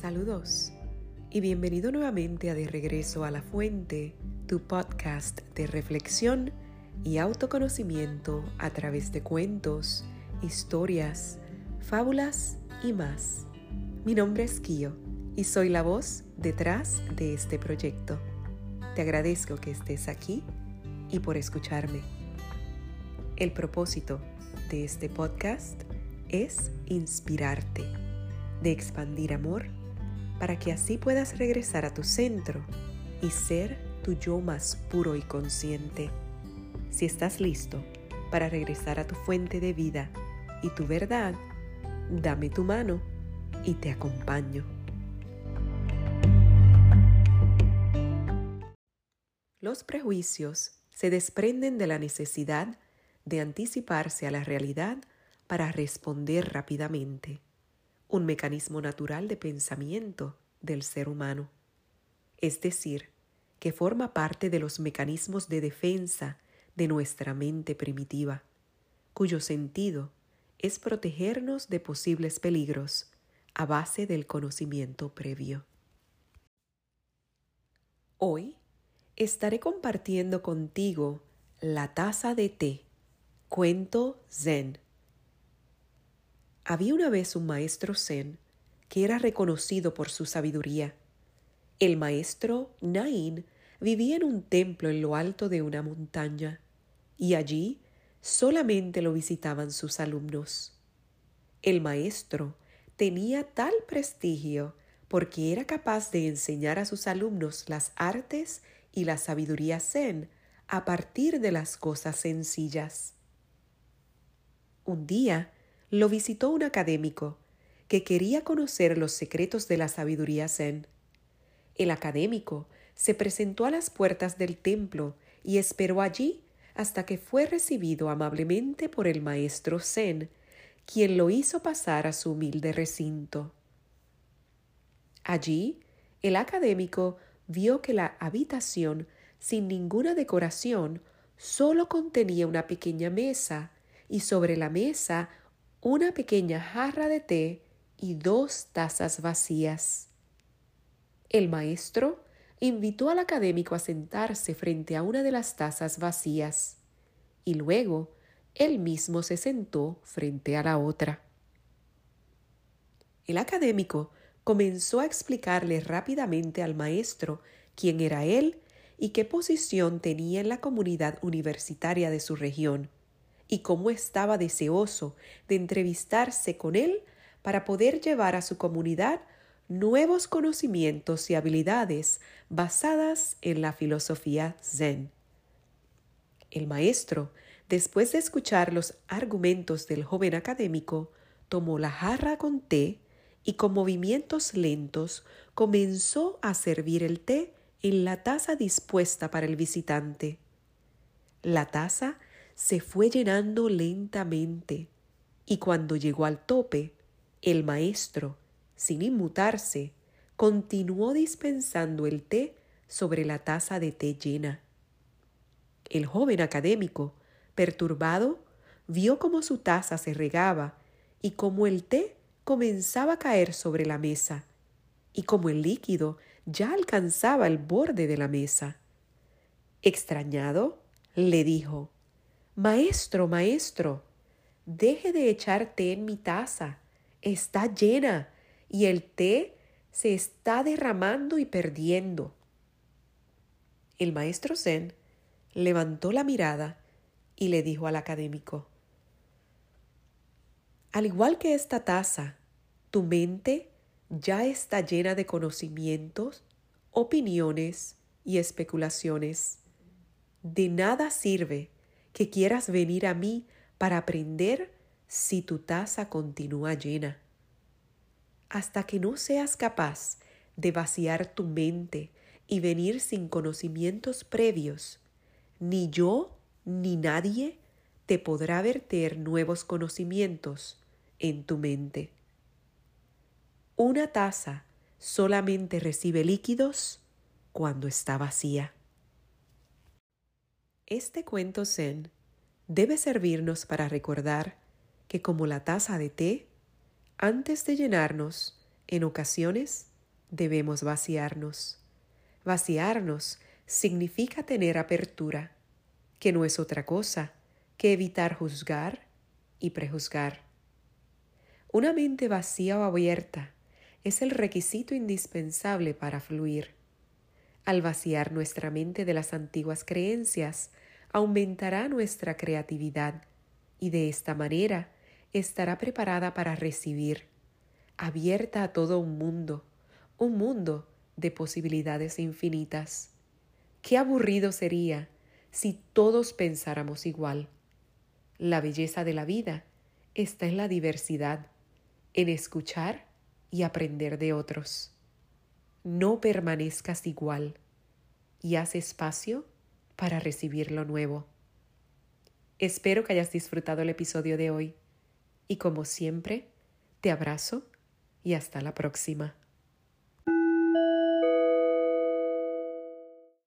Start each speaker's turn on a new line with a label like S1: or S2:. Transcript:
S1: Saludos y bienvenido nuevamente a De Regreso a la Fuente, tu podcast de reflexión y autoconocimiento a través de cuentos, historias, fábulas y más. Mi nombre es Kio y soy la voz detrás de este proyecto. Te agradezco que estés aquí y por escucharme. El propósito de este podcast es inspirarte, de expandir amor, para que así puedas regresar a tu centro y ser tu yo más puro y consciente. Si estás listo para regresar a tu fuente de vida y tu verdad, dame tu mano y te acompaño. Los prejuicios se desprenden de la necesidad de anticiparse a la realidad para responder rápidamente, un mecanismo natural de pensamiento del ser humano, es decir, que forma parte de los mecanismos de defensa de nuestra mente primitiva, cuyo sentido es protegernos de posibles peligros a base del conocimiento previo. Hoy estaré compartiendo contigo la taza de té, cuento zen. Había una vez un maestro zen que era reconocido por su sabiduría. El maestro Nain vivía en un templo en lo alto de una montaña, y allí solamente lo visitaban sus alumnos. El maestro tenía tal prestigio porque era capaz de enseñar a sus alumnos las artes y la sabiduría zen a partir de las cosas sencillas. Un día lo visitó un académico que quería conocer los secretos de la sabiduría zen. El académico se presentó a las puertas del templo y esperó allí hasta que fue recibido amablemente por el maestro zen, quien lo hizo pasar a su humilde recinto. Allí, el académico vio que la habitación, sin ninguna decoración, solo contenía una pequeña mesa y sobre la mesa una pequeña jarra de té y dos tazas vacías. El maestro invitó al académico a sentarse frente a una de las tazas vacías y luego él mismo se sentó frente a la otra. El académico comenzó a explicarle rápidamente al maestro quién era él y qué posición tenía en la comunidad universitaria de su región, y cómo estaba deseoso de entrevistarse con él para poder llevar a su comunidad nuevos conocimientos y habilidades basadas en la filosofía zen. El maestro, después de escuchar los argumentos del joven académico, tomó la jarra con té y con movimientos lentos comenzó a servir el té en la taza dispuesta para el visitante. La taza se fue llenando lentamente y cuando llegó al tope, el maestro, sin inmutarse, continuó dispensando el té sobre la taza de té llena. El joven académico, perturbado, vio cómo su taza se regaba y cómo el té comenzaba a caer sobre la mesa y como el líquido ya alcanzaba el borde de la mesa. Extrañado, le dijo Maestro, maestro, deje de echar té en mi taza. Está llena y el té se está derramando y perdiendo. El maestro Zen levantó la mirada y le dijo al académico Al igual que esta taza, tu mente ya está llena de conocimientos, opiniones y especulaciones. De nada sirve que quieras venir a mí para aprender si tu taza continúa llena. Hasta que no seas capaz de vaciar tu mente y venir sin conocimientos previos, ni yo ni nadie te podrá verter nuevos conocimientos en tu mente. Una taza solamente recibe líquidos cuando está vacía. Este cuento zen debe servirnos para recordar que como la taza de té, antes de llenarnos, en ocasiones debemos vaciarnos. Vaciarnos significa tener apertura, que no es otra cosa que evitar juzgar y prejuzgar. Una mente vacía o abierta es el requisito indispensable para fluir. Al vaciar nuestra mente de las antiguas creencias, aumentará nuestra creatividad y de esta manera estará preparada para recibir, abierta a todo un mundo, un mundo de posibilidades infinitas. Qué aburrido sería si todos pensáramos igual. La belleza de la vida está en la diversidad, en escuchar y aprender de otros. No permanezcas igual y haz espacio para recibir lo nuevo. Espero que hayas disfrutado el episodio de hoy y como siempre, te abrazo y hasta la próxima.